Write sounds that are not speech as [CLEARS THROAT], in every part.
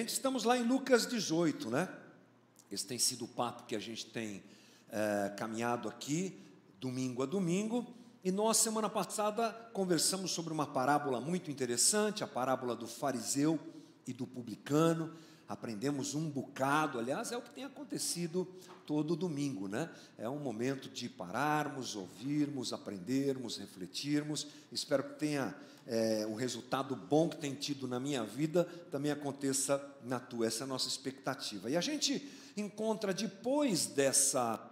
Gente, estamos lá em Lucas 18, né? Esse tem sido o papo que a gente tem é, caminhado aqui, domingo a domingo. E nós, semana passada, conversamos sobre uma parábola muito interessante, a parábola do fariseu e do publicano. Aprendemos um bocado, aliás, é o que tem acontecido todo domingo, né? É um momento de pararmos, ouvirmos, aprendermos, refletirmos. Espero que tenha é, o resultado bom que tem tido na minha vida também aconteça na tua. Essa é a nossa expectativa. E a gente encontra depois dessa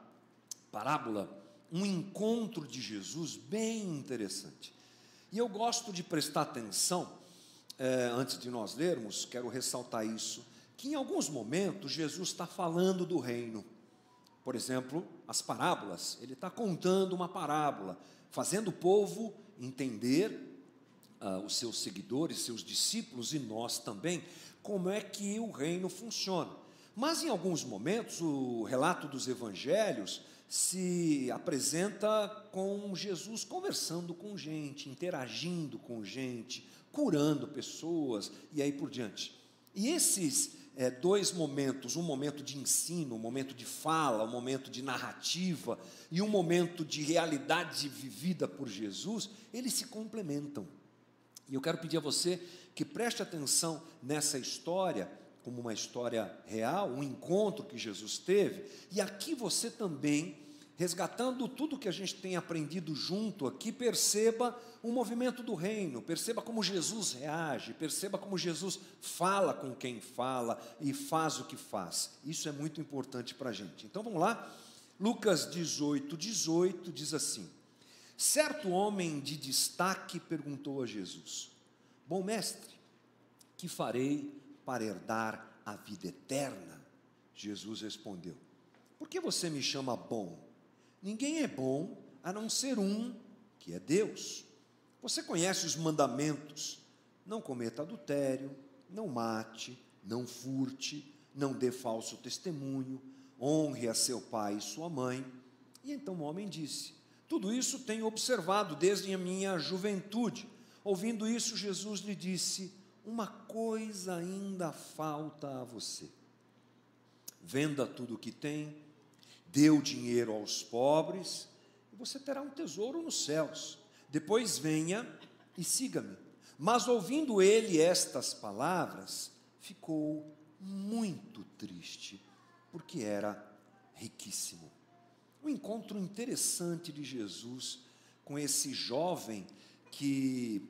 parábola um encontro de Jesus bem interessante. E eu gosto de prestar atenção, é, antes de nós lermos, quero ressaltar isso, que em alguns momentos Jesus está falando do reino. Por exemplo, as parábolas, ele está contando uma parábola, fazendo o povo entender uh, os seus seguidores, seus discípulos e nós também, como é que o reino funciona. Mas em alguns momentos, o relato dos evangelhos se apresenta com Jesus conversando com gente, interagindo com gente, curando pessoas e aí por diante. E esses é, dois momentos, um momento de ensino, um momento de fala, um momento de narrativa e um momento de realidade vivida por Jesus, eles se complementam. E eu quero pedir a você que preste atenção nessa história, como uma história real, um encontro que Jesus teve, e aqui você também, resgatando tudo que a gente tem aprendido junto aqui, perceba o movimento do reino, perceba como Jesus reage, perceba como Jesus fala com quem fala e faz o que faz. Isso é muito importante para a gente. Então vamos lá, Lucas 18, 18 diz assim. Certo homem de destaque perguntou a Jesus: Bom mestre, que farei para herdar a vida eterna? Jesus respondeu: Por que você me chama bom? Ninguém é bom a não ser um, que é Deus. Você conhece os mandamentos: não cometa adultério, não mate, não furte, não dê falso testemunho, honre a seu pai e sua mãe. E então o homem disse: tudo isso tenho observado desde a minha juventude. Ouvindo isso, Jesus lhe disse: Uma coisa ainda falta a você. Venda tudo o que tem, o dinheiro aos pobres, e você terá um tesouro nos céus. Depois venha e siga-me. Mas ouvindo ele estas palavras, ficou muito triste, porque era riquíssimo um encontro interessante de Jesus com esse jovem que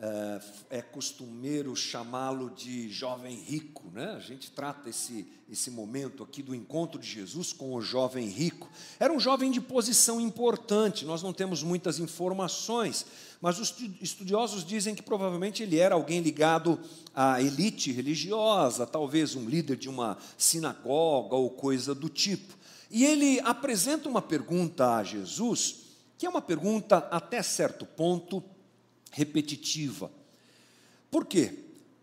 é, é costumeiro chamá-lo de jovem rico, né? A gente trata esse, esse momento aqui do encontro de Jesus com o jovem rico. Era um jovem de posição importante, nós não temos muitas informações, mas os estudiosos dizem que provavelmente ele era alguém ligado à elite religiosa, talvez um líder de uma sinagoga ou coisa do tipo. E ele apresenta uma pergunta a Jesus, que é uma pergunta até certo ponto repetitiva. Por quê?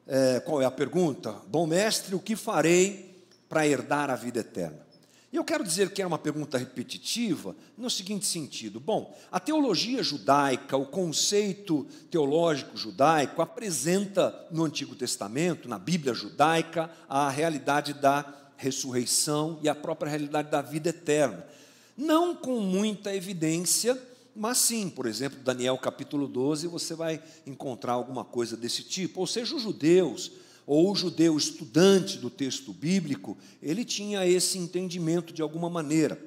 É, qual é a pergunta? Bom mestre, o que farei para herdar a vida eterna? E eu quero dizer que é uma pergunta repetitiva no seguinte sentido: bom, a teologia judaica, o conceito teológico judaico, apresenta no Antigo Testamento, na Bíblia judaica, a realidade da ressurreição e a própria realidade da vida eterna. Não com muita evidência, mas sim, por exemplo, Daniel capítulo 12, você vai encontrar alguma coisa desse tipo. Ou seja, os judeus, ou o judeu estudante do texto bíblico, ele tinha esse entendimento de alguma maneira.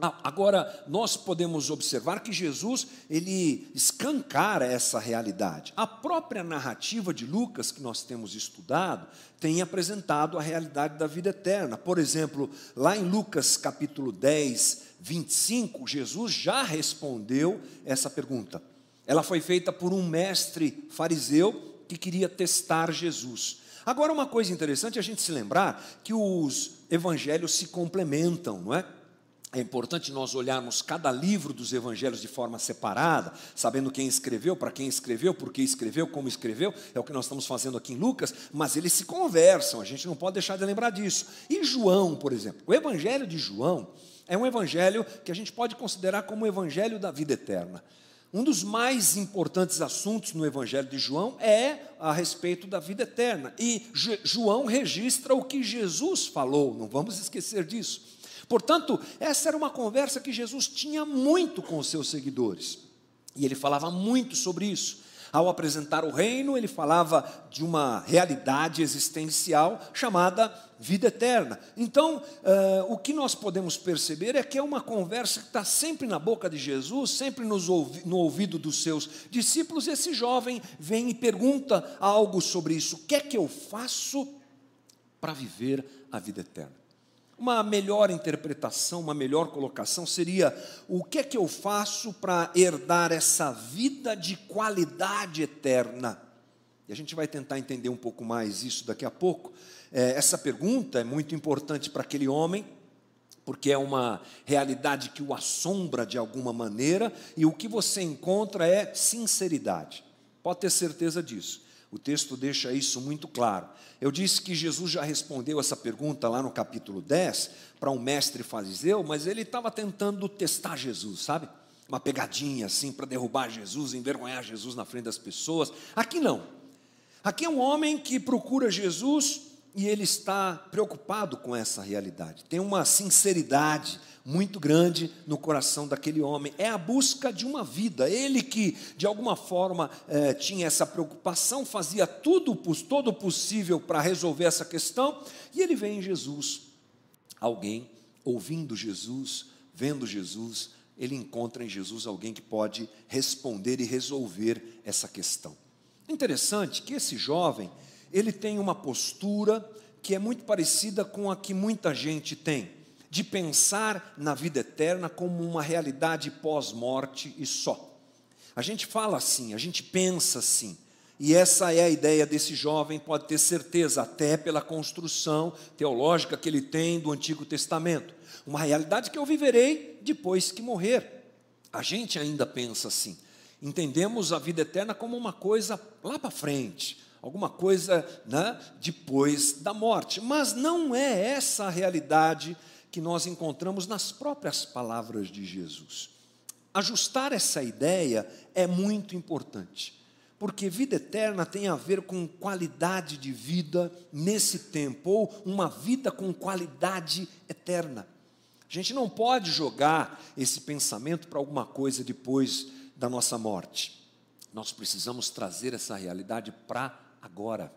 Ah, agora, nós podemos observar que Jesus, ele escancara essa realidade. A própria narrativa de Lucas, que nós temos estudado, tem apresentado a realidade da vida eterna. Por exemplo, lá em Lucas capítulo 10, 25, Jesus já respondeu essa pergunta. Ela foi feita por um mestre fariseu que queria testar Jesus. Agora, uma coisa interessante é a gente se lembrar que os evangelhos se complementam, não é? É importante nós olharmos cada livro dos evangelhos de forma separada, sabendo quem escreveu, para quem escreveu, por que escreveu, como escreveu, é o que nós estamos fazendo aqui em Lucas, mas eles se conversam, a gente não pode deixar de lembrar disso. E João, por exemplo, o evangelho de João é um evangelho que a gente pode considerar como o evangelho da vida eterna. Um dos mais importantes assuntos no Evangelho de João é a respeito da vida eterna. E João registra o que Jesus falou, não vamos esquecer disso. Portanto, essa era uma conversa que Jesus tinha muito com os seus seguidores. E ele falava muito sobre isso. Ao apresentar o reino, ele falava de uma realidade existencial chamada vida eterna. Então, uh, o que nós podemos perceber é que é uma conversa que está sempre na boca de Jesus, sempre ouvi no ouvido dos seus discípulos. Esse jovem vem e pergunta algo sobre isso: o que é que eu faço para viver a vida eterna? Uma melhor interpretação, uma melhor colocação seria: o que é que eu faço para herdar essa vida de qualidade eterna? E a gente vai tentar entender um pouco mais isso daqui a pouco. É, essa pergunta é muito importante para aquele homem, porque é uma realidade que o assombra de alguma maneira, e o que você encontra é sinceridade. Pode ter certeza disso. O texto deixa isso muito claro. Eu disse que Jesus já respondeu essa pergunta lá no capítulo 10 para um mestre fariseu, mas ele estava tentando testar Jesus, sabe? Uma pegadinha assim para derrubar Jesus, envergonhar Jesus na frente das pessoas. Aqui não. Aqui é um homem que procura Jesus e ele está preocupado com essa realidade. Tem uma sinceridade muito grande no coração daquele homem. É a busca de uma vida. Ele que, de alguma forma, eh, tinha essa preocupação, fazia tudo, todo possível para resolver essa questão, e ele vê em Jesus alguém, ouvindo Jesus, vendo Jesus, ele encontra em Jesus alguém que pode responder e resolver essa questão. Interessante que esse jovem, ele tem uma postura que é muito parecida com a que muita gente tem, de pensar na vida eterna como uma realidade pós-morte e só. A gente fala assim, a gente pensa assim, e essa é a ideia desse jovem, pode ter certeza, até pela construção teológica que ele tem do Antigo Testamento. Uma realidade que eu viverei depois que morrer. A gente ainda pensa assim. Entendemos a vida eterna como uma coisa lá para frente, alguma coisa né, depois da morte. Mas não é essa a realidade que nós encontramos nas próprias palavras de Jesus. Ajustar essa ideia é muito importante, porque vida eterna tem a ver com qualidade de vida nesse tempo, ou uma vida com qualidade eterna. A gente não pode jogar esse pensamento para alguma coisa depois da nossa morte. Nós precisamos trazer essa realidade para agora.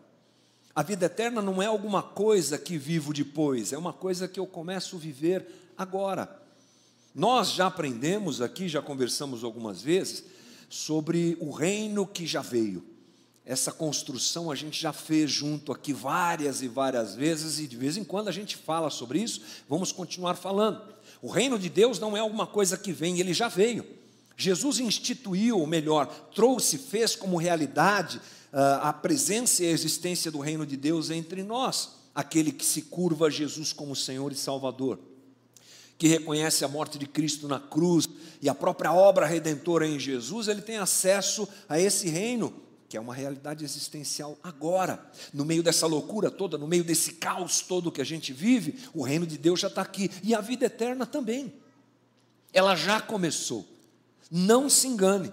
A vida eterna não é alguma coisa que vivo depois, é uma coisa que eu começo a viver agora. Nós já aprendemos aqui, já conversamos algumas vezes, sobre o reino que já veio. Essa construção a gente já fez junto aqui várias e várias vezes, e de vez em quando a gente fala sobre isso, vamos continuar falando. O reino de Deus não é alguma coisa que vem, ele já veio. Jesus instituiu, ou melhor, trouxe, fez como realidade a presença e a existência do reino de Deus entre nós, aquele que se curva a Jesus como Senhor e Salvador, que reconhece a morte de Cristo na cruz e a própria obra redentora em Jesus, ele tem acesso a esse reino que é uma realidade existencial agora, no meio dessa loucura toda, no meio desse caos todo que a gente vive, o reino de Deus já está aqui e a vida eterna também. Ela já começou. Não se engane.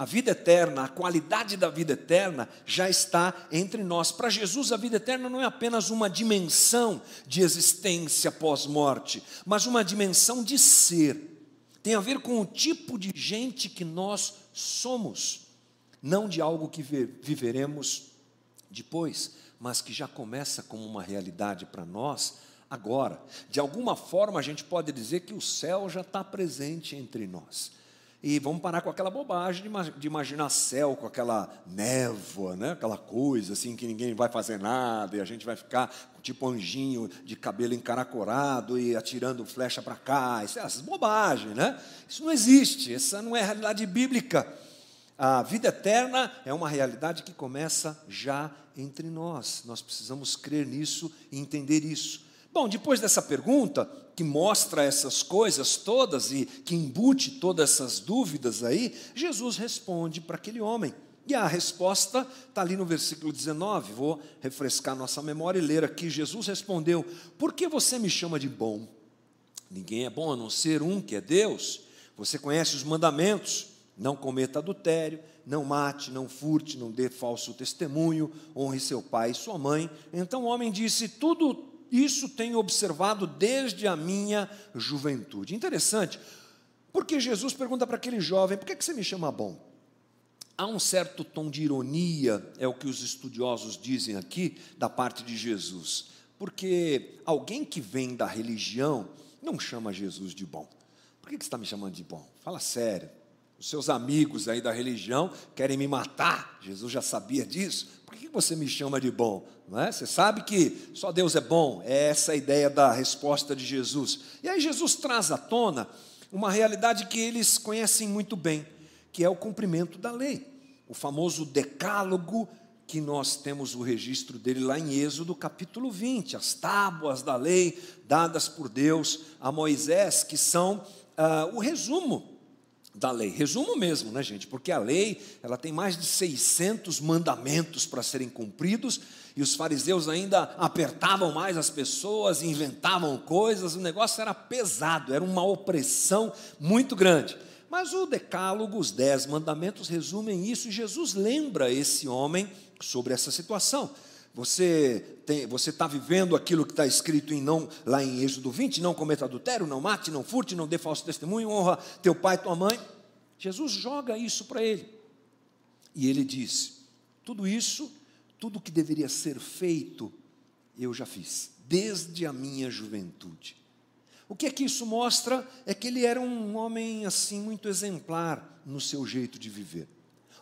A vida eterna, a qualidade da vida eterna já está entre nós. Para Jesus, a vida eterna não é apenas uma dimensão de existência pós-morte, mas uma dimensão de ser. Tem a ver com o tipo de gente que nós somos, não de algo que viveremos depois, mas que já começa como uma realidade para nós agora. De alguma forma, a gente pode dizer que o céu já está presente entre nós. E vamos parar com aquela bobagem de imaginar céu com aquela névoa, né? aquela coisa assim que ninguém vai fazer nada e a gente vai ficar tipo anjinho de cabelo encaracorado e atirando flecha para cá. Isso é essas bobagens, né? Isso não existe, essa não é a realidade bíblica. A vida eterna é uma realidade que começa já entre nós. Nós precisamos crer nisso e entender isso. Bom, depois dessa pergunta, que mostra essas coisas todas e que embute todas essas dúvidas aí, Jesus responde para aquele homem. E a resposta está ali no versículo 19. Vou refrescar nossa memória e ler aqui. Jesus respondeu: Por que você me chama de bom? Ninguém é bom a não ser um que é Deus. Você conhece os mandamentos: Não cometa adultério, não mate, não furte, não dê falso testemunho, honre seu pai e sua mãe. Então o homem disse: Tudo isso tenho observado desde a minha juventude. Interessante, porque Jesus pergunta para aquele jovem: Por que, que você me chama bom? Há um certo tom de ironia, é o que os estudiosos dizem aqui, da parte de Jesus. Porque alguém que vem da religião não chama Jesus de bom. Por que você está me chamando de bom? Fala sério. Os seus amigos aí da religião querem me matar. Jesus já sabia disso. Por que você me chama de bom? Não é? Você sabe que só Deus é bom. É essa a ideia da resposta de Jesus. E aí Jesus traz à tona uma realidade que eles conhecem muito bem, que é o cumprimento da lei o famoso decálogo, que nós temos o registro dele lá em Êxodo capítulo 20, as tábuas da lei dadas por Deus a Moisés, que são uh, o resumo da lei, resumo mesmo, né, gente? Porque a lei, ela tem mais de 600 mandamentos para serem cumpridos, e os fariseus ainda apertavam mais as pessoas, inventavam coisas, o negócio era pesado, era uma opressão muito grande. Mas o Decálogo, os Dez Mandamentos, resumem isso e Jesus lembra esse homem sobre essa situação. Você você está vivendo aquilo que está escrito em não, lá em Êxodo 20, não cometa adultério, não mate, não furte, não dê falso testemunho, honra teu pai e tua mãe. Jesus joga isso para ele. E ele diz: tudo isso, tudo que deveria ser feito, eu já fiz, desde a minha juventude. O que é que isso mostra? É que ele era um homem assim muito exemplar no seu jeito de viver.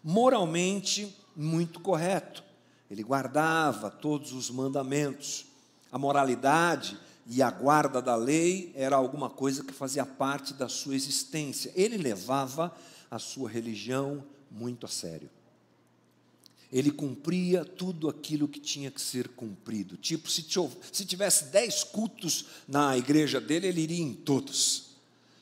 Moralmente muito correto. Ele guardava todos os mandamentos. A moralidade e a guarda da lei era alguma coisa que fazia parte da sua existência. Ele levava a sua religião muito a sério ele cumpria tudo aquilo que tinha que ser cumprido. Tipo, se, tivesse dez cultos na igreja dele, ele iria em todos.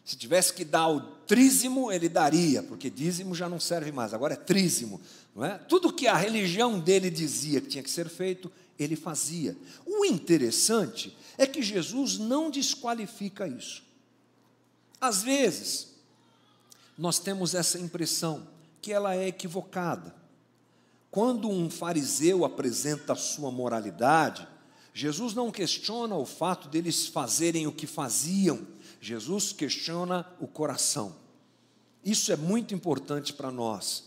Se tivesse que dar o trízimo, ele daria, porque dízimo já não serve mais, agora é trízimo. É? Tudo que a religião dele dizia que tinha que ser feito, ele fazia. O interessante é que Jesus não desqualifica isso. Às vezes, nós temos essa impressão que ela é equivocada. Quando um fariseu apresenta a sua moralidade, Jesus não questiona o fato deles fazerem o que faziam, Jesus questiona o coração. Isso é muito importante para nós,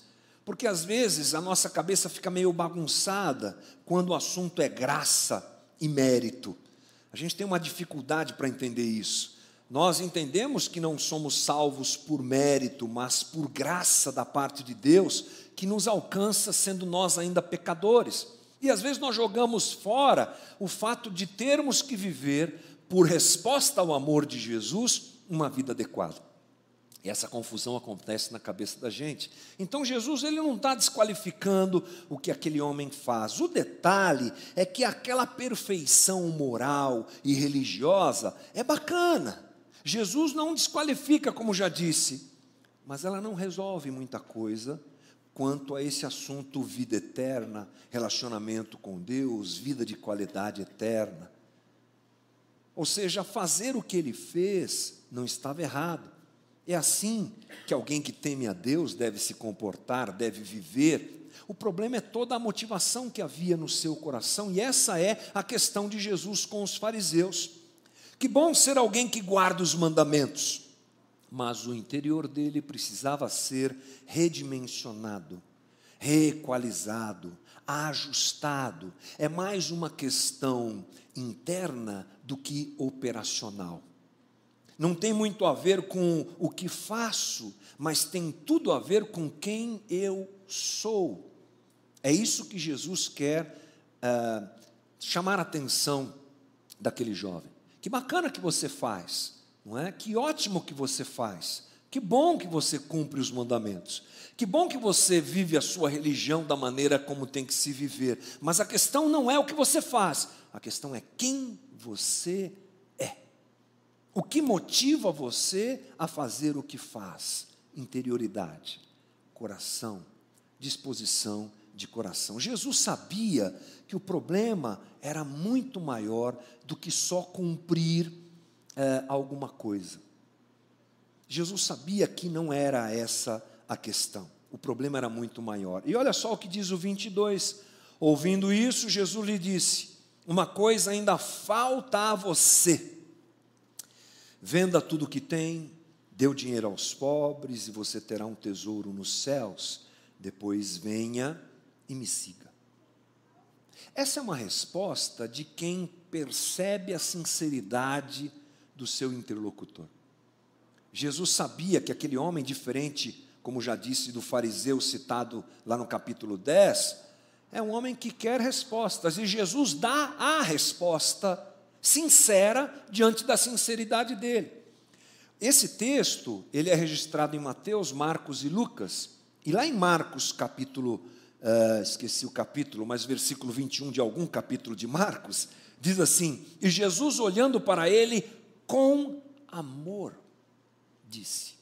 porque às vezes a nossa cabeça fica meio bagunçada quando o assunto é graça e mérito. A gente tem uma dificuldade para entender isso. Nós entendemos que não somos salvos por mérito, mas por graça da parte de Deus, que nos alcança sendo nós ainda pecadores. E às vezes nós jogamos fora o fato de termos que viver, por resposta ao amor de Jesus, uma vida adequada. Essa confusão acontece na cabeça da gente. Então Jesus ele não está desqualificando o que aquele homem faz. O detalhe é que aquela perfeição moral e religiosa é bacana. Jesus não desqualifica, como já disse, mas ela não resolve muita coisa quanto a esse assunto vida eterna, relacionamento com Deus, vida de qualidade eterna. Ou seja, fazer o que ele fez não estava errado. É assim que alguém que teme a Deus deve se comportar, deve viver. O problema é toda a motivação que havia no seu coração, e essa é a questão de Jesus com os fariseus. Que bom ser alguém que guarda os mandamentos, mas o interior dele precisava ser redimensionado, reequalizado, ajustado. É mais uma questão interna do que operacional. Não tem muito a ver com o que faço, mas tem tudo a ver com quem eu sou. É isso que Jesus quer uh, chamar a atenção daquele jovem. Que bacana que você faz, não é? Que ótimo que você faz. Que bom que você cumpre os mandamentos. Que bom que você vive a sua religião da maneira como tem que se viver. Mas a questão não é o que você faz, a questão é quem você é. O que motiva você a fazer o que faz? Interioridade, coração, disposição de coração. Jesus sabia que o problema era muito maior do que só cumprir é, alguma coisa. Jesus sabia que não era essa a questão. O problema era muito maior. E olha só o que diz o 22. Ouvindo isso, Jesus lhe disse: Uma coisa ainda falta a você. Venda tudo o que tem, dê o dinheiro aos pobres e você terá um tesouro nos céus. Depois venha e me siga. Essa é uma resposta de quem percebe a sinceridade do seu interlocutor. Jesus sabia que aquele homem diferente, como já disse do fariseu citado lá no capítulo 10, é um homem que quer respostas e Jesus dá a resposta sincera diante da sinceridade dele. Esse texto, ele é registrado em Mateus, Marcos e Lucas, e lá em Marcos capítulo, uh, esqueci o capítulo, mas versículo 21 de algum capítulo de Marcos, diz assim: E Jesus olhando para ele com amor, disse.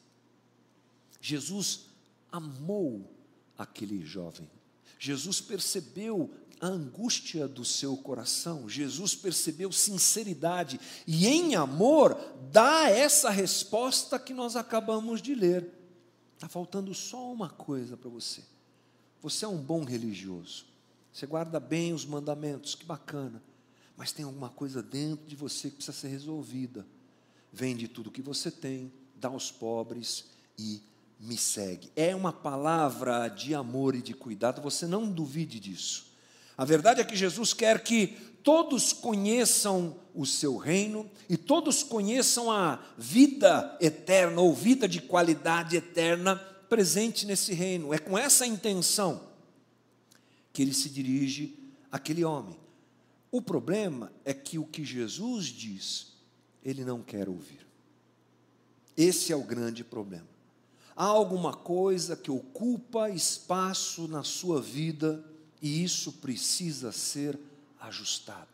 Jesus amou aquele jovem. Jesus percebeu a angústia do seu coração. Jesus percebeu sinceridade e, em amor, dá essa resposta que nós acabamos de ler. Está faltando só uma coisa para você. Você é um bom religioso. Você guarda bem os mandamentos, que bacana. Mas tem alguma coisa dentro de você que precisa ser resolvida. Vende tudo que você tem, dá aos pobres e me segue. É uma palavra de amor e de cuidado, você não duvide disso. A verdade é que Jesus quer que todos conheçam o seu reino e todos conheçam a vida eterna ou vida de qualidade eterna presente nesse reino. É com essa intenção que ele se dirige àquele homem. O problema é que o que Jesus diz, ele não quer ouvir. Esse é o grande problema. Há alguma coisa que ocupa espaço na sua vida e isso precisa ser ajustado.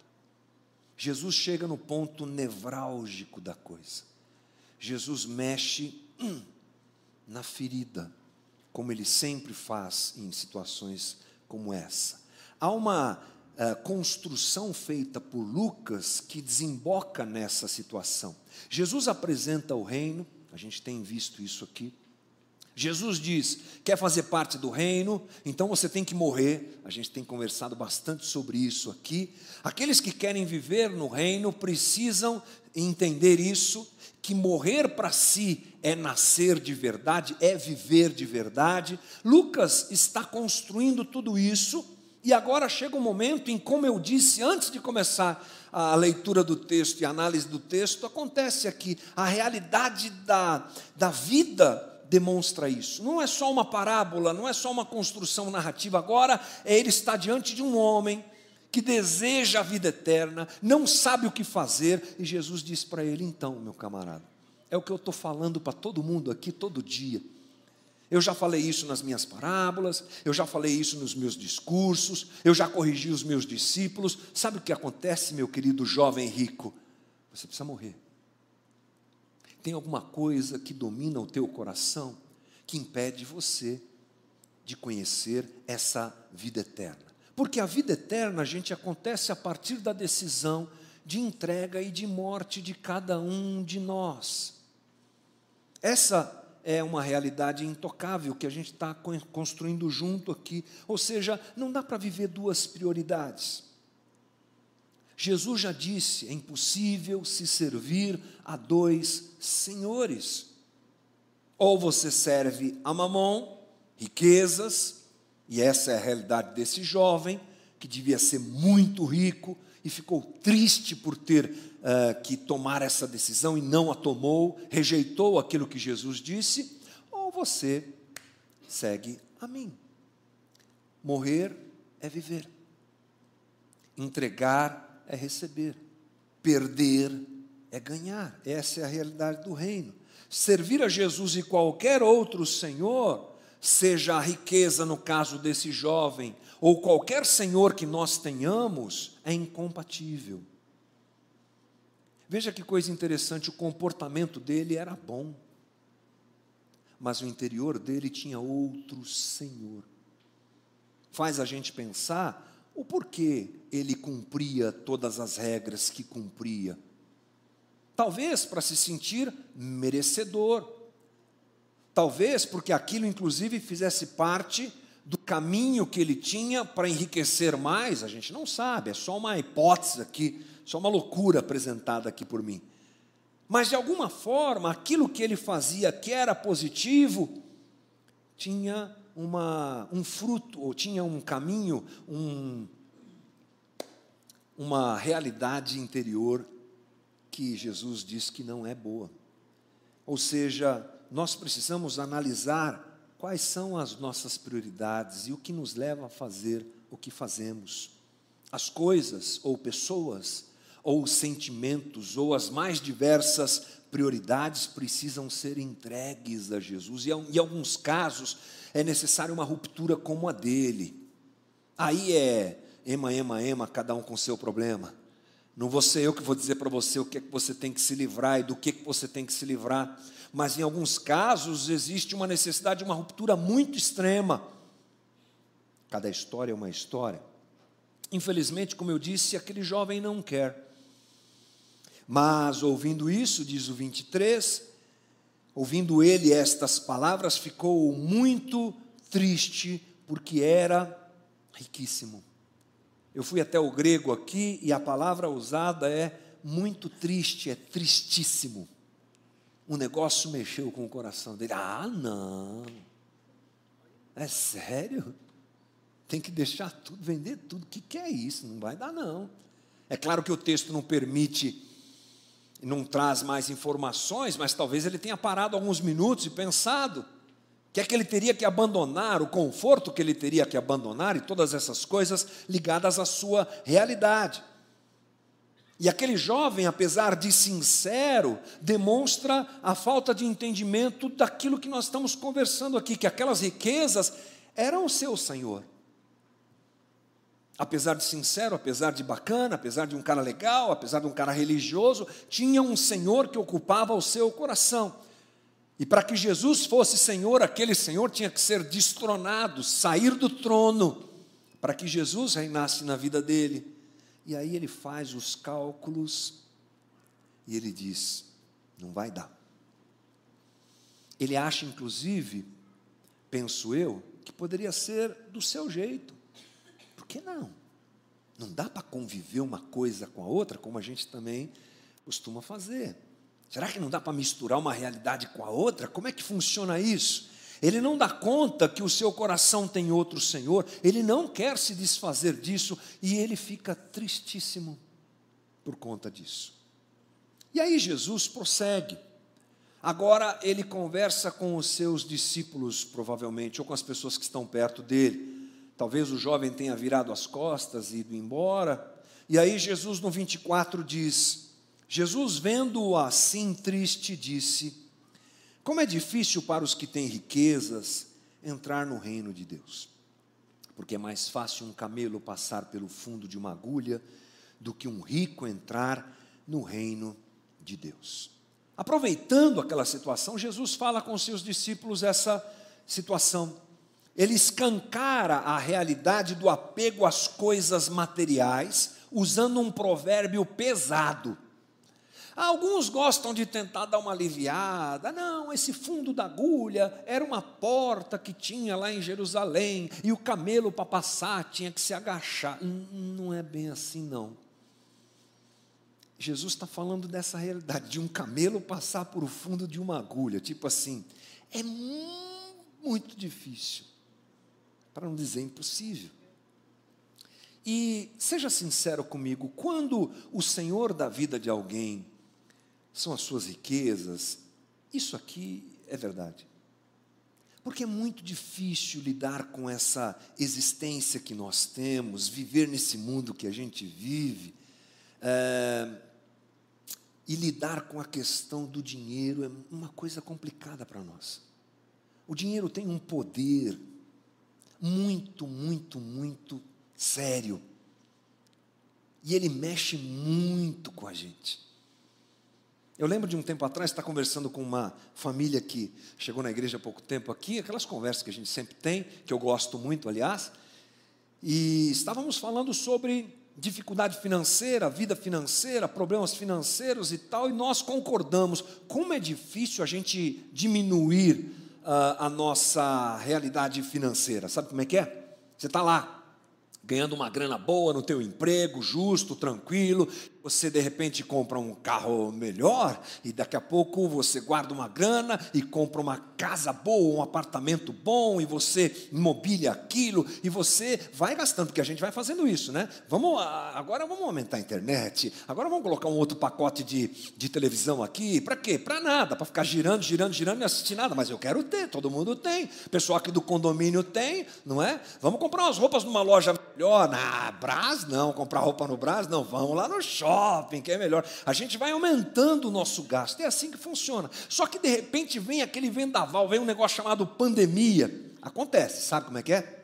Jesus chega no ponto nevrálgico da coisa. Jesus mexe hum, na ferida, como ele sempre faz em situações como essa. Há uma uh, construção feita por Lucas que desemboca nessa situação. Jesus apresenta o reino, a gente tem visto isso aqui. Jesus diz: quer fazer parte do reino, então você tem que morrer. A gente tem conversado bastante sobre isso aqui. Aqueles que querem viver no reino precisam entender isso: que morrer para si é nascer de verdade, é viver de verdade. Lucas está construindo tudo isso, e agora chega um momento em, como eu disse antes de começar a leitura do texto e a análise do texto, acontece aqui a realidade da, da vida demonstra isso. Não é só uma parábola, não é só uma construção narrativa. Agora, ele está diante de um homem que deseja a vida eterna, não sabe o que fazer, e Jesus diz para ele: então, meu camarada, é o que eu estou falando para todo mundo aqui todo dia. Eu já falei isso nas minhas parábolas, eu já falei isso nos meus discursos, eu já corrigi os meus discípulos. Sabe o que acontece, meu querido jovem rico? Você precisa morrer. Tem alguma coisa que domina o teu coração que impede você de conhecer essa vida eterna. Porque a vida eterna, gente, acontece a partir da decisão de entrega e de morte de cada um de nós. Essa é uma realidade intocável que a gente está construindo junto aqui. Ou seja, não dá para viver duas prioridades. Jesus já disse: é impossível se servir a dois senhores. Ou você serve a mamon, riquezas, e essa é a realidade desse jovem, que devia ser muito rico e ficou triste por ter uh, que tomar essa decisão e não a tomou, rejeitou aquilo que Jesus disse, ou você segue a mim. Morrer é viver, entregar é receber, perder é ganhar. Essa é a realidade do reino. Servir a Jesus e qualquer outro senhor, seja a riqueza no caso desse jovem, ou qualquer senhor que nós tenhamos, é incompatível. Veja que coisa interessante, o comportamento dele era bom, mas o interior dele tinha outro senhor. Faz a gente pensar o porquê ele cumpria todas as regras que cumpria. Talvez para se sentir merecedor. Talvez porque aquilo, inclusive, fizesse parte do caminho que ele tinha para enriquecer mais, a gente não sabe, é só uma hipótese aqui, só uma loucura apresentada aqui por mim. Mas de alguma forma, aquilo que ele fazia que era positivo, tinha uma, um fruto, ou tinha um caminho, um, uma realidade interior que Jesus diz que não é boa. Ou seja, nós precisamos analisar quais são as nossas prioridades e o que nos leva a fazer o que fazemos. As coisas ou pessoas ou sentimentos ou as mais diversas prioridades precisam ser entregues a Jesus. E em alguns casos é necessária uma ruptura como a dele. Aí é ema, ema, ema, cada um com seu problema. Não vou ser eu que vou dizer para você o que é que você tem que se livrar e do que, é que você tem que se livrar. Mas em alguns casos existe uma necessidade de uma ruptura muito extrema. Cada história é uma história. Infelizmente, como eu disse, aquele jovem não quer. Mas ouvindo isso, diz o 23, ouvindo ele estas palavras, ficou muito triste, porque era riquíssimo. Eu fui até o grego aqui e a palavra usada é muito triste, é tristíssimo. O negócio mexeu com o coração dele. Ah, não. É sério? Tem que deixar tudo, vender tudo. O que, que é isso? Não vai dar, não. É claro que o texto não permite, não traz mais informações, mas talvez ele tenha parado alguns minutos e pensado que é que ele teria que abandonar, o conforto que ele teria que abandonar e todas essas coisas ligadas à sua realidade. E aquele jovem, apesar de sincero, demonstra a falta de entendimento daquilo que nós estamos conversando aqui, que aquelas riquezas eram o seu Senhor. Apesar de sincero, apesar de bacana, apesar de um cara legal, apesar de um cara religioso, tinha um Senhor que ocupava o seu coração. E para que Jesus fosse Senhor, aquele Senhor tinha que ser destronado, sair do trono, para que Jesus reinasse na vida dele. E aí ele faz os cálculos e ele diz: não vai dar. Ele acha, inclusive, penso eu, que poderia ser do seu jeito. Que não? Não dá para conviver uma coisa com a outra, como a gente também costuma fazer. Será que não dá para misturar uma realidade com a outra? Como é que funciona isso? Ele não dá conta que o seu coração tem outro Senhor, ele não quer se desfazer disso e ele fica tristíssimo por conta disso. E aí Jesus prossegue. Agora ele conversa com os seus discípulos, provavelmente, ou com as pessoas que estão perto dele. Talvez o jovem tenha virado as costas e ido embora. E aí Jesus no 24 diz: Jesus, vendo-o assim triste, disse: Como é difícil para os que têm riquezas entrar no reino de Deus. Porque é mais fácil um camelo passar pelo fundo de uma agulha do que um rico entrar no reino de Deus. Aproveitando aquela situação, Jesus fala com seus discípulos essa situação. Ele escancara a realidade do apego às coisas materiais, usando um provérbio pesado Alguns gostam de tentar dar uma aliviada. Não, esse fundo da agulha era uma porta que tinha lá em Jerusalém e o camelo para passar tinha que se agachar. Não é bem assim, não. Jesus está falando dessa realidade, de um camelo passar por o fundo de uma agulha. Tipo assim, é muito difícil, para não dizer impossível. E seja sincero comigo, quando o Senhor da vida de alguém são as suas riquezas. Isso aqui é verdade. Porque é muito difícil lidar com essa existência que nós temos, viver nesse mundo que a gente vive, é, e lidar com a questão do dinheiro é uma coisa complicada para nós. O dinheiro tem um poder muito, muito, muito sério. E ele mexe muito com a gente. Eu lembro de um tempo atrás estar conversando com uma família que chegou na igreja há pouco tempo aqui, aquelas conversas que a gente sempre tem, que eu gosto muito, aliás, e estávamos falando sobre dificuldade financeira, vida financeira, problemas financeiros e tal, e nós concordamos como é difícil a gente diminuir a nossa realidade financeira. Sabe como é que é? Você está lá, ganhando uma grana boa no teu emprego, justo, tranquilo, você de repente compra um carro melhor e daqui a pouco você guarda uma grana e compra uma casa boa, um apartamento bom e você mobília aquilo e você vai gastando, porque a gente vai fazendo isso, né? Vamos, agora vamos aumentar a internet, agora vamos colocar um outro pacote de, de televisão aqui, para quê? Para nada, para ficar girando, girando, girando e assistir nada, mas eu quero ter, todo mundo tem, pessoal aqui do condomínio tem, não é? Vamos comprar umas roupas numa loja melhor, na Brás não, comprar roupa no Brás não, vamos lá no shopping shopping, que é melhor. A gente vai aumentando o nosso gasto. É assim que funciona. Só que de repente vem aquele vendaval, vem um negócio chamado pandemia. Acontece, sabe como é que é?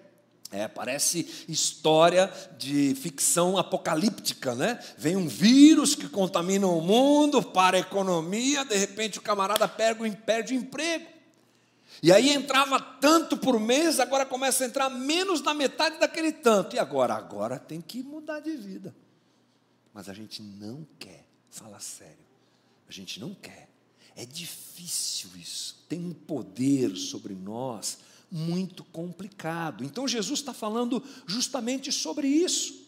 É, parece história de ficção apocalíptica, né? Vem um vírus que contamina o mundo, para a economia, de repente o camarada perde, perde o emprego. E aí entrava tanto por mês, agora começa a entrar menos da metade daquele tanto. E agora? Agora tem que mudar de vida. Mas a gente não quer, fala sério, a gente não quer. É difícil isso, tem um poder sobre nós muito complicado. Então Jesus está falando justamente sobre isso,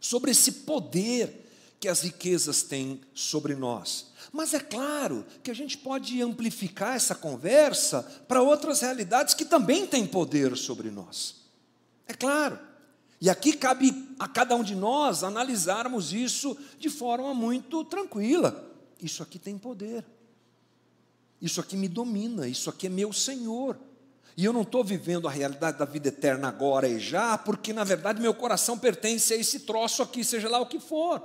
sobre esse poder que as riquezas têm sobre nós. Mas é claro que a gente pode amplificar essa conversa para outras realidades que também têm poder sobre nós. É claro. E aqui cabe a cada um de nós analisarmos isso de forma muito tranquila. Isso aqui tem poder. Isso aqui me domina. Isso aqui é meu Senhor. E eu não estou vivendo a realidade da vida eterna agora e já, porque na verdade meu coração pertence a esse troço aqui, seja lá o que for.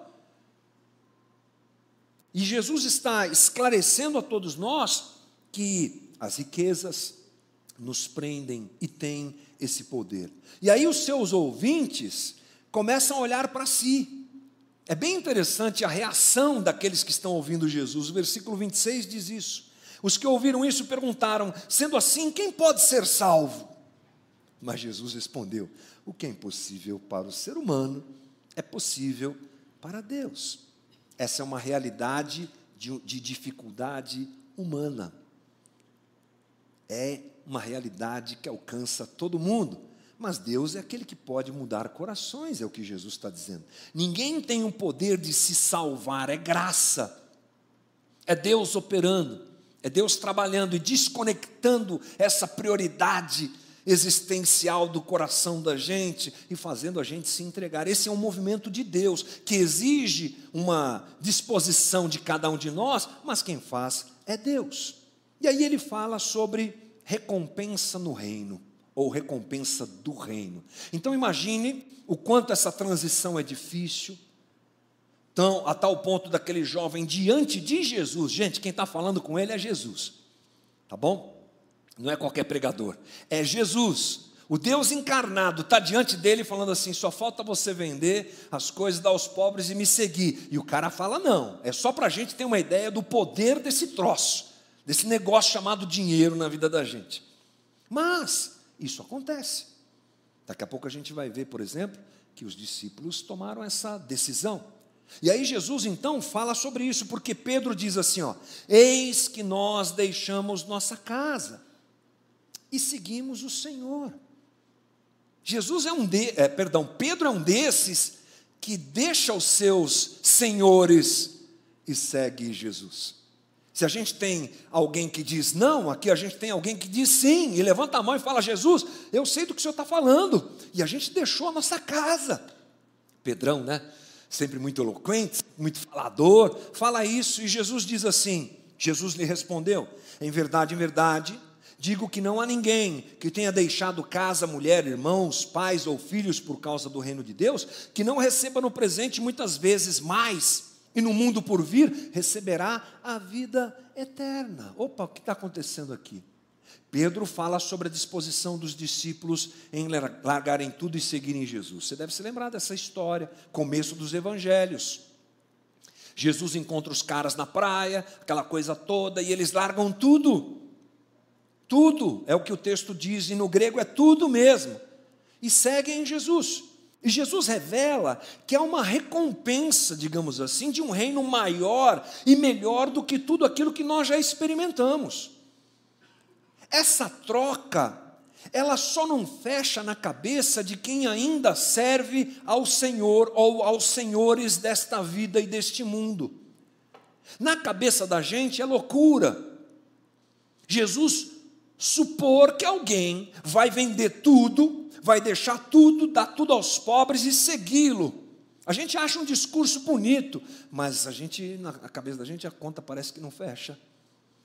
E Jesus está esclarecendo a todos nós que as riquezas nos prendem e têm esse poder. E aí os seus ouvintes começam a olhar para si. É bem interessante a reação daqueles que estão ouvindo Jesus. O versículo 26 diz isso. Os que ouviram isso perguntaram: sendo assim, quem pode ser salvo? Mas Jesus respondeu: o que é impossível para o ser humano é possível para Deus. Essa é uma realidade de, de dificuldade humana. É uma realidade que alcança todo mundo. Mas Deus é aquele que pode mudar corações, é o que Jesus está dizendo. Ninguém tem o poder de se salvar, é graça. É Deus operando, é Deus trabalhando e desconectando essa prioridade existencial do coração da gente e fazendo a gente se entregar. Esse é um movimento de Deus que exige uma disposição de cada um de nós, mas quem faz é Deus. E aí ele fala sobre recompensa no reino, ou recompensa do reino. Então imagine o quanto essa transição é difícil, tão, a tal ponto daquele jovem diante de Jesus. Gente, quem está falando com ele é Jesus, tá bom? Não é qualquer pregador, é Jesus. O Deus encarnado está diante dele falando assim: só falta você vender as coisas, dar aos pobres e me seguir. E o cara fala: não, é só para a gente ter uma ideia do poder desse troço desse negócio chamado dinheiro na vida da gente. Mas isso acontece. Daqui a pouco a gente vai ver, por exemplo, que os discípulos tomaram essa decisão. E aí Jesus então fala sobre isso, porque Pedro diz assim, ó: "Eis que nós deixamos nossa casa e seguimos o Senhor". Jesus é um de, é, perdão, Pedro é um desses que deixa os seus senhores e segue Jesus. Se a gente tem alguém que diz não, aqui a gente tem alguém que diz sim, e levanta a mão e fala: Jesus, eu sei do que o senhor está falando, e a gente deixou a nossa casa. Pedrão, né? Sempre muito eloquente, muito falador, fala isso, e Jesus diz assim: Jesus lhe respondeu: Em verdade, em verdade, digo que não há ninguém que tenha deixado casa, mulher, irmãos, pais ou filhos por causa do reino de Deus, que não receba no presente muitas vezes mais e no mundo por vir receberá a vida eterna. Opa, o que está acontecendo aqui? Pedro fala sobre a disposição dos discípulos em largarem tudo e seguirem Jesus. Você deve se lembrar dessa história, começo dos evangelhos. Jesus encontra os caras na praia, aquela coisa toda, e eles largam tudo. Tudo é o que o texto diz, e no grego é tudo mesmo. E seguem Jesus. E Jesus revela que há uma recompensa, digamos assim, de um reino maior e melhor do que tudo aquilo que nós já experimentamos. essa troca, ela só não fecha na cabeça de quem ainda serve ao Senhor ou aos senhores desta vida e deste mundo. Na cabeça da gente é loucura. Jesus supor que alguém vai vender tudo, vai deixar tudo, dar tudo aos pobres e segui-lo. A gente acha um discurso bonito, mas a gente, na cabeça da gente, a conta parece que não fecha.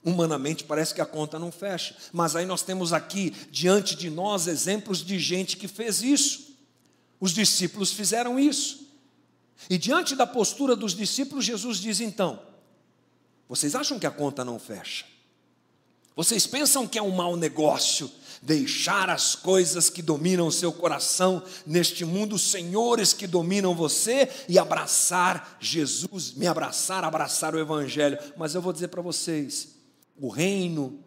Humanamente parece que a conta não fecha. Mas aí nós temos aqui diante de nós exemplos de gente que fez isso. Os discípulos fizeram isso. E diante da postura dos discípulos, Jesus diz então: Vocês acham que a conta não fecha? Vocês pensam que é um mau negócio deixar as coisas que dominam o seu coração neste mundo, os senhores que dominam você e abraçar Jesus, me abraçar, abraçar o Evangelho. Mas eu vou dizer para vocês: o reino,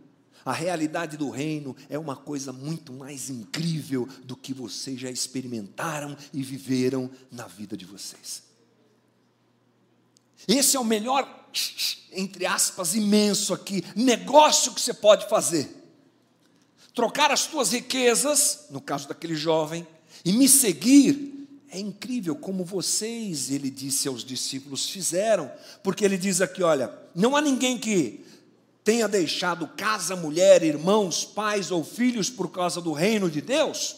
a realidade do reino é uma coisa muito mais incrível do que vocês já experimentaram e viveram na vida de vocês. Esse é o melhor entre aspas, imenso aqui, negócio que você pode fazer. Trocar as tuas riquezas, no caso daquele jovem, e me seguir, é incrível como vocês, ele disse aos discípulos, fizeram, porque ele diz aqui: olha, não há ninguém que tenha deixado casa, mulher, irmãos, pais ou filhos por causa do reino de Deus,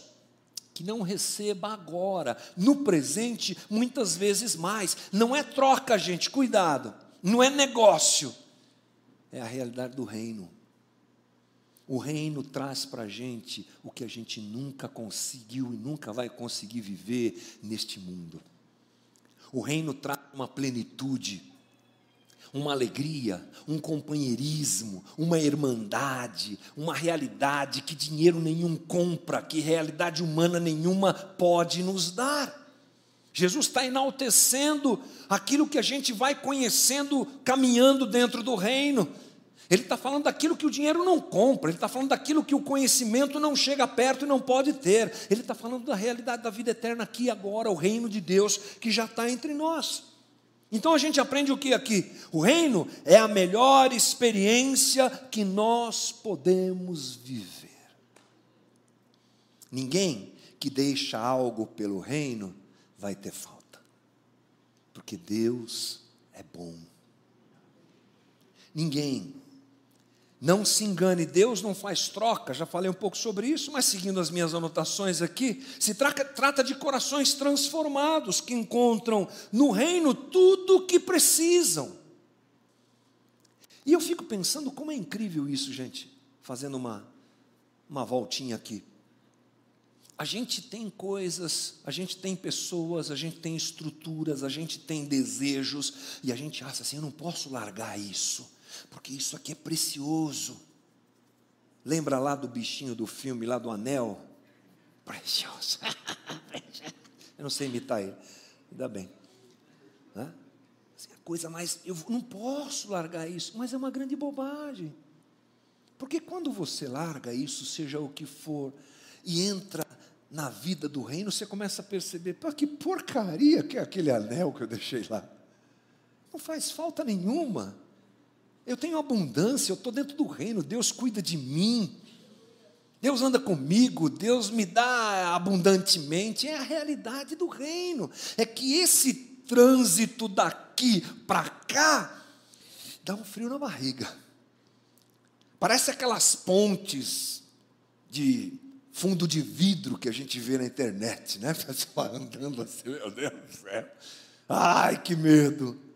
que não receba agora, no presente, muitas vezes mais. Não é troca, gente, cuidado não é negócio, é a realidade do reino. O reino traz para a gente o que a gente nunca conseguiu e nunca vai conseguir viver neste mundo. O reino traz uma plenitude, uma alegria, um companheirismo, uma irmandade, uma realidade que dinheiro nenhum compra, que realidade humana nenhuma pode nos dar. Jesus está enaltecendo aquilo que a gente vai conhecendo, caminhando dentro do reino. Ele está falando daquilo que o dinheiro não compra, ele está falando daquilo que o conhecimento não chega perto e não pode ter. Ele está falando da realidade da vida eterna aqui e agora, o reino de Deus que já está entre nós. Então a gente aprende o que aqui? O reino é a melhor experiência que nós podemos viver. Ninguém que deixa algo pelo reino vai ter falta. Porque Deus é bom. Ninguém, não se engane, Deus não faz troca, já falei um pouco sobre isso, mas seguindo as minhas anotações aqui, se trata, trata de corações transformados que encontram no reino tudo o que precisam. E eu fico pensando como é incrível isso, gente, fazendo uma, uma voltinha aqui. A gente tem coisas, a gente tem pessoas, a gente tem estruturas, a gente tem desejos, e a gente acha assim: eu não posso largar isso, porque isso aqui é precioso. Lembra lá do bichinho do filme, lá do anel? Precioso. [LAUGHS] eu não sei imitar ele, ainda bem. Assim, a coisa mais. Eu não posso largar isso, mas é uma grande bobagem. Porque quando você larga isso, seja o que for, e entra na vida do reino, você começa a perceber, que porcaria que é aquele anel que eu deixei lá. Não faz falta nenhuma. Eu tenho abundância, eu estou dentro do reino, Deus cuida de mim. Deus anda comigo, Deus me dá abundantemente, é a realidade do reino. É que esse trânsito daqui para cá dá um frio na barriga. Parece aquelas pontes de fundo de vidro que a gente vê na internet, né? [LAUGHS] Pessoal andando assim, meu Deus do céu. Ai, que medo.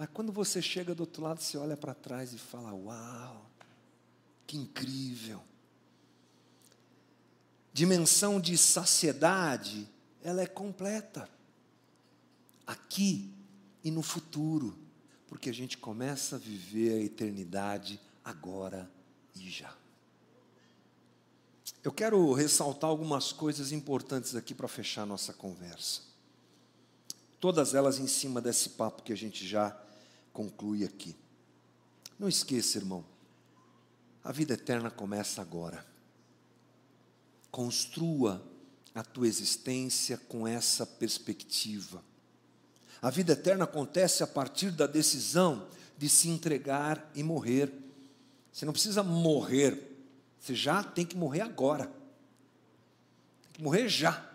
Mas quando você chega do outro lado, você olha para trás e fala: Uau, que incrível. Dimensão de saciedade, ela é completa. Aqui e no futuro, porque a gente começa a viver a eternidade agora e já. Eu quero ressaltar algumas coisas importantes aqui para fechar nossa conversa. Todas elas em cima desse papo que a gente já conclui aqui. Não esqueça, irmão, a vida eterna começa agora. Construa a tua existência com essa perspectiva. A vida eterna acontece a partir da decisão de se entregar e morrer. Você não precisa morrer Você já tem que morrer agora. Tem que morrer já.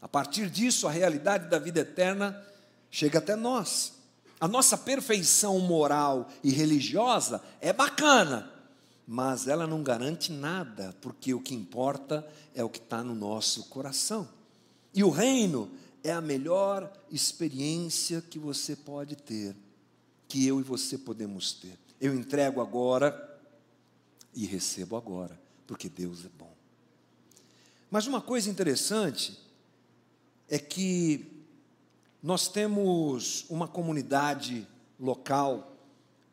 A partir disso, a realidade da vida eterna chega até nós. A nossa perfeição moral e religiosa é bacana, mas ela não garante nada, porque o que importa é o que está no nosso coração. E o reino é a melhor experiência que você pode ter, que eu e você podemos ter. Eu entrego agora e recebo agora, porque Deus é bom. Mas uma coisa interessante é que nós temos uma comunidade local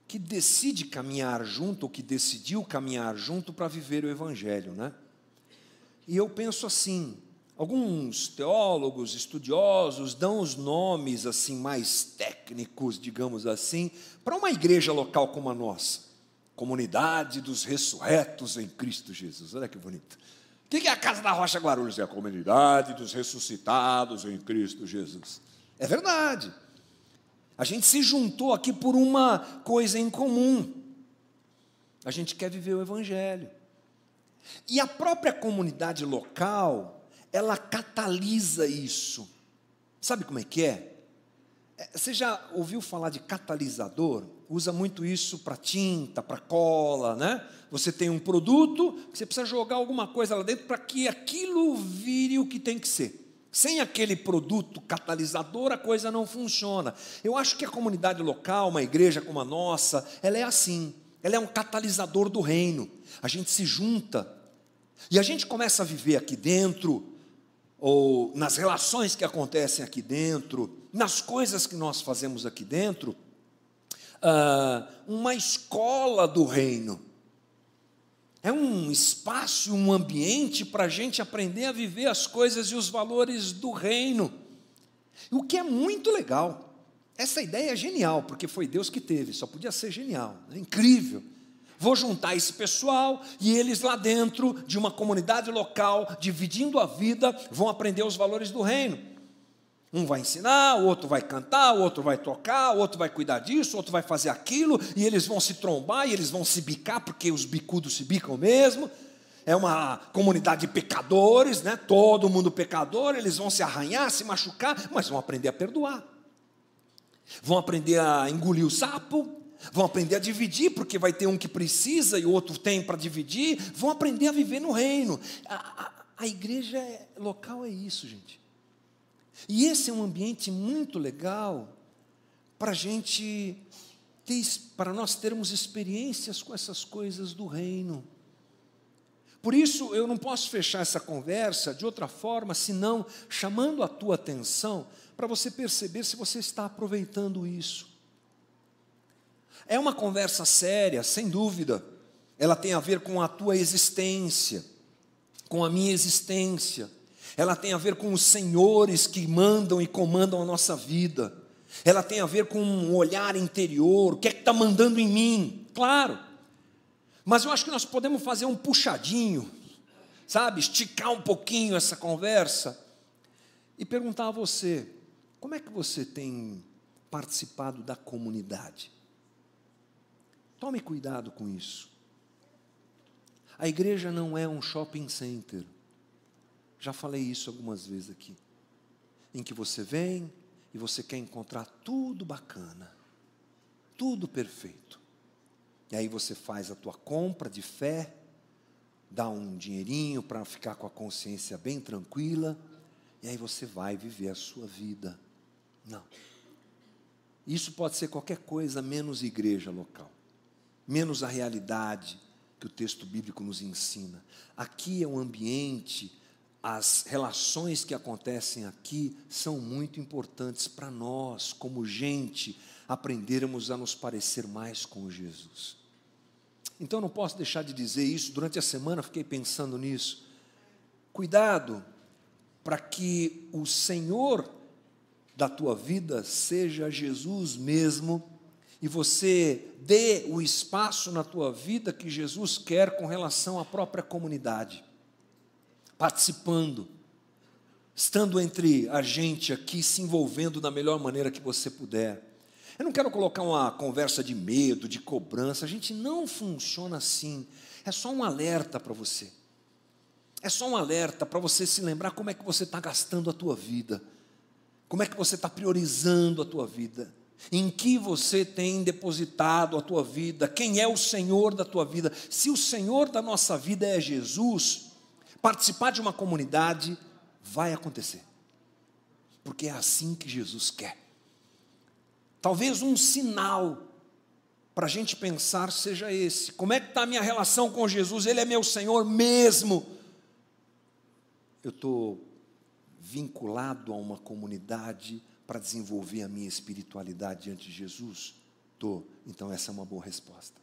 que decide caminhar junto, ou que decidiu caminhar junto para viver o Evangelho, né? E eu penso assim: alguns teólogos, estudiosos dão os nomes assim mais técnicos, digamos assim, para uma igreja local como a nossa, comunidade dos ressurretos em Cristo Jesus. Olha que bonito. O que é a Casa da Rocha Guarulhos? É a comunidade dos ressuscitados em Cristo Jesus. É verdade. A gente se juntou aqui por uma coisa em comum. A gente quer viver o Evangelho. E a própria comunidade local, ela catalisa isso. Sabe como é que é? é você já ouviu falar de catalisador? Usa muito isso para tinta, para cola, né? Você tem um produto que você precisa jogar alguma coisa lá dentro para que aquilo vire o que tem que ser. Sem aquele produto catalisador, a coisa não funciona. Eu acho que a comunidade local, uma igreja como a nossa, ela é assim. Ela é um catalisador do reino. A gente se junta e a gente começa a viver aqui dentro, ou nas relações que acontecem aqui dentro, nas coisas que nós fazemos aqui dentro, uh, uma escola do reino. É um espaço, um ambiente para a gente aprender a viver as coisas e os valores do reino. O que é muito legal. Essa ideia é genial, porque foi Deus que teve, só podia ser genial, é incrível. Vou juntar esse pessoal e eles lá dentro de uma comunidade local, dividindo a vida, vão aprender os valores do reino. Um vai ensinar, o outro vai cantar, o outro vai tocar, o outro vai cuidar disso, o outro vai fazer aquilo, e eles vão se trombar e eles vão se bicar, porque os bicudos se bicam mesmo. É uma comunidade de pecadores, né? todo mundo pecador, eles vão se arranhar, se machucar, mas vão aprender a perdoar. Vão aprender a engolir o sapo, vão aprender a dividir, porque vai ter um que precisa e o outro tem para dividir, vão aprender a viver no reino. A, a, a igreja local é isso, gente. E esse é um ambiente muito legal para gente ter, para nós termos experiências com essas coisas do reino. Por isso eu não posso fechar essa conversa de outra forma, senão chamando a tua atenção para você perceber se você está aproveitando isso. É uma conversa séria, sem dúvida. Ela tem a ver com a tua existência, com a minha existência ela tem a ver com os senhores que mandam e comandam a nossa vida, ela tem a ver com um olhar interior, o que é que está mandando em mim, claro, mas eu acho que nós podemos fazer um puxadinho, sabe, esticar um pouquinho essa conversa e perguntar a você: como é que você tem participado da comunidade? Tome cuidado com isso. A igreja não é um shopping center. Já falei isso algumas vezes aqui. Em que você vem e você quer encontrar tudo bacana, tudo perfeito. E aí você faz a tua compra de fé, dá um dinheirinho para ficar com a consciência bem tranquila, e aí você vai viver a sua vida. Não. Isso pode ser qualquer coisa menos igreja local, menos a realidade que o texto bíblico nos ensina. Aqui é um ambiente as relações que acontecem aqui são muito importantes para nós, como gente, aprendermos a nos parecer mais com Jesus. Então não posso deixar de dizer isso, durante a semana fiquei pensando nisso. Cuidado para que o Senhor da tua vida seja Jesus mesmo e você dê o espaço na tua vida que Jesus quer com relação à própria comunidade participando, estando entre a gente aqui, se envolvendo da melhor maneira que você puder. Eu não quero colocar uma conversa de medo, de cobrança, a gente não funciona assim. É só um alerta para você. É só um alerta para você se lembrar como é que você está gastando a tua vida, como é que você está priorizando a tua vida, em que você tem depositado a tua vida, quem é o Senhor da tua vida. Se o Senhor da nossa vida é Jesus, participar de uma comunidade vai acontecer, porque é assim que Jesus quer. Talvez um sinal para a gente pensar seja esse: como é que está a minha relação com Jesus? Ele é meu Senhor mesmo. Eu estou vinculado a uma comunidade para desenvolver a minha espiritualidade diante de Jesus? Estou. Então, essa é uma boa resposta.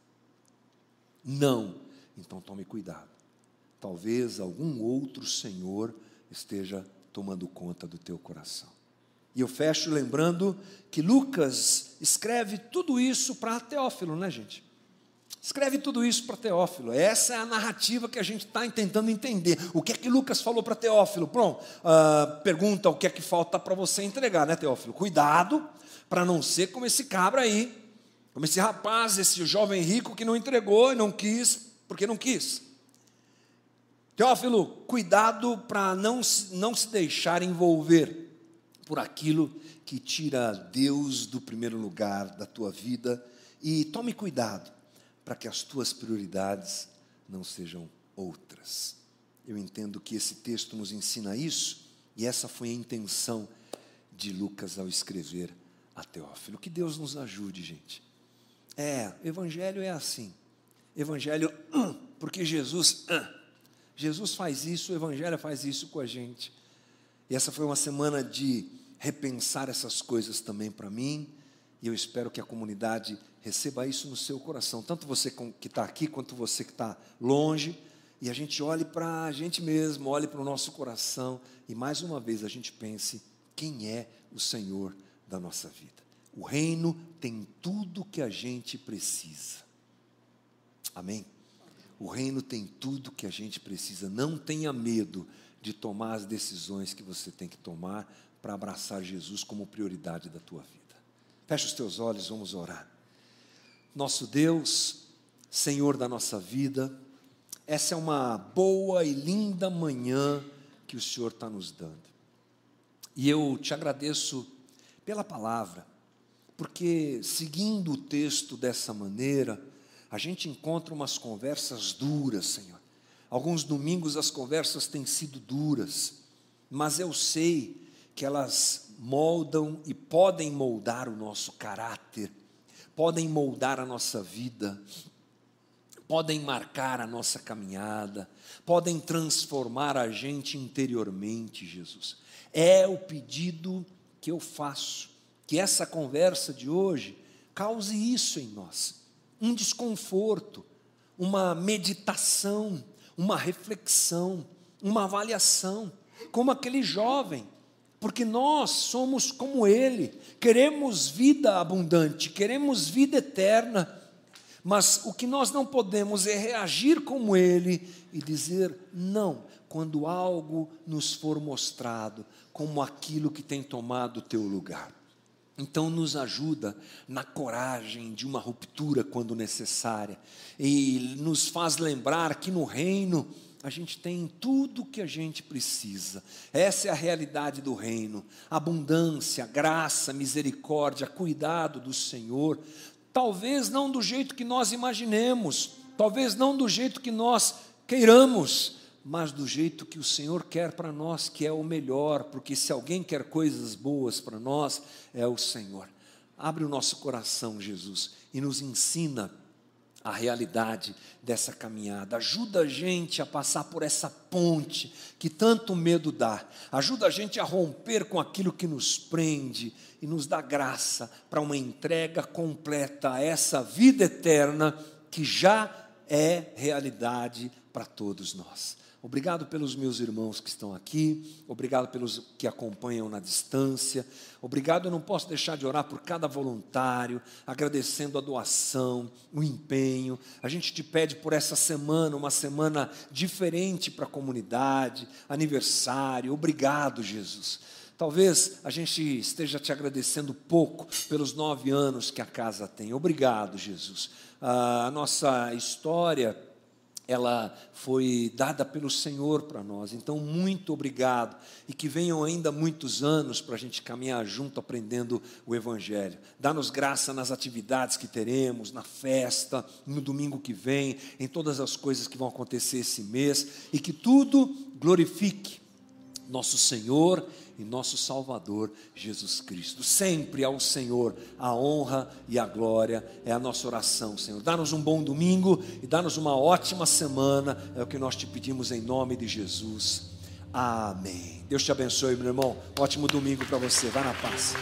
Não. Então, tome cuidado. Talvez algum outro Senhor esteja tomando conta do teu coração. E eu fecho lembrando que Lucas escreve tudo isso para Teófilo, né, gente? Escreve tudo isso para Teófilo. Essa é a narrativa que a gente está tentando entender. O que é que Lucas falou para Teófilo? Pronto, uh, pergunta o que é que falta para você entregar, né, Teófilo? Cuidado para não ser como esse cabra aí, como esse rapaz, esse jovem rico que não entregou e não quis, porque não quis. Teófilo, cuidado para não, não se deixar envolver por aquilo que tira Deus do primeiro lugar da tua vida e tome cuidado para que as tuas prioridades não sejam outras. Eu entendo que esse texto nos ensina isso, e essa foi a intenção de Lucas ao escrever a Teófilo. Que Deus nos ajude, gente. É, evangelho é assim. Evangelho, [CLEARS THROAT] porque Jesus, [CLEARS THROAT] Jesus faz isso, o evangelho faz isso com a gente. E essa foi uma semana de repensar essas coisas também para mim, e eu espero que a comunidade receba isso no seu coração, tanto você que está aqui quanto você que está longe, e a gente olhe para a gente mesmo, olhe para o nosso coração, e mais uma vez a gente pense: quem é o Senhor da nossa vida? O reino tem tudo que a gente precisa. Amém? O reino tem tudo que a gente precisa. Não tenha medo de tomar as decisões que você tem que tomar para abraçar Jesus como prioridade da tua vida. Feche os teus olhos, vamos orar. Nosso Deus, Senhor da nossa vida, essa é uma boa e linda manhã que o Senhor está nos dando. E eu te agradeço pela palavra, porque seguindo o texto dessa maneira, a gente encontra umas conversas duras, Senhor. Alguns domingos as conversas têm sido duras, mas eu sei que elas moldam e podem moldar o nosso caráter, podem moldar a nossa vida, podem marcar a nossa caminhada, podem transformar a gente interiormente, Jesus. É o pedido que eu faço, que essa conversa de hoje cause isso em nós, um desconforto, uma meditação, uma reflexão, uma avaliação, como aquele jovem porque nós somos como Ele, queremos vida abundante, queremos vida eterna, mas o que nós não podemos é reagir como Ele e dizer não, quando algo nos for mostrado como aquilo que tem tomado o teu lugar. Então, nos ajuda na coragem de uma ruptura quando necessária, e nos faz lembrar que no reino a gente tem tudo o que a gente precisa. Essa é a realidade do reino: abundância, graça, misericórdia, cuidado do Senhor. Talvez não do jeito que nós imaginemos, talvez não do jeito que nós queiramos, mas do jeito que o Senhor quer para nós, que é o melhor, porque se alguém quer coisas boas para nós, é o Senhor. Abre o nosso coração, Jesus, e nos ensina a realidade dessa caminhada. Ajuda a gente a passar por essa ponte que tanto medo dá. Ajuda a gente a romper com aquilo que nos prende e nos dá graça para uma entrega completa a essa vida eterna que já é realidade para todos nós. Obrigado pelos meus irmãos que estão aqui, obrigado pelos que acompanham na distância, obrigado. Eu não posso deixar de orar por cada voluntário, agradecendo a doação, o empenho. A gente te pede por essa semana, uma semana diferente para a comunidade, aniversário. Obrigado, Jesus. Talvez a gente esteja te agradecendo pouco pelos nove anos que a casa tem. Obrigado, Jesus. A nossa história ela foi dada pelo Senhor para nós. Então, muito obrigado. E que venham ainda muitos anos para a gente caminhar junto, aprendendo o Evangelho. Dá-nos graça nas atividades que teremos, na festa, no domingo que vem, em todas as coisas que vão acontecer esse mês. E que tudo glorifique nosso Senhor e nosso Salvador Jesus Cristo. Sempre ao Senhor a honra e a glória é a nossa oração, Senhor. Dá-nos um bom domingo e dá-nos uma ótima semana, é o que nós te pedimos em nome de Jesus. Amém. Deus te abençoe, meu irmão. Ótimo domingo para você. Vá na paz.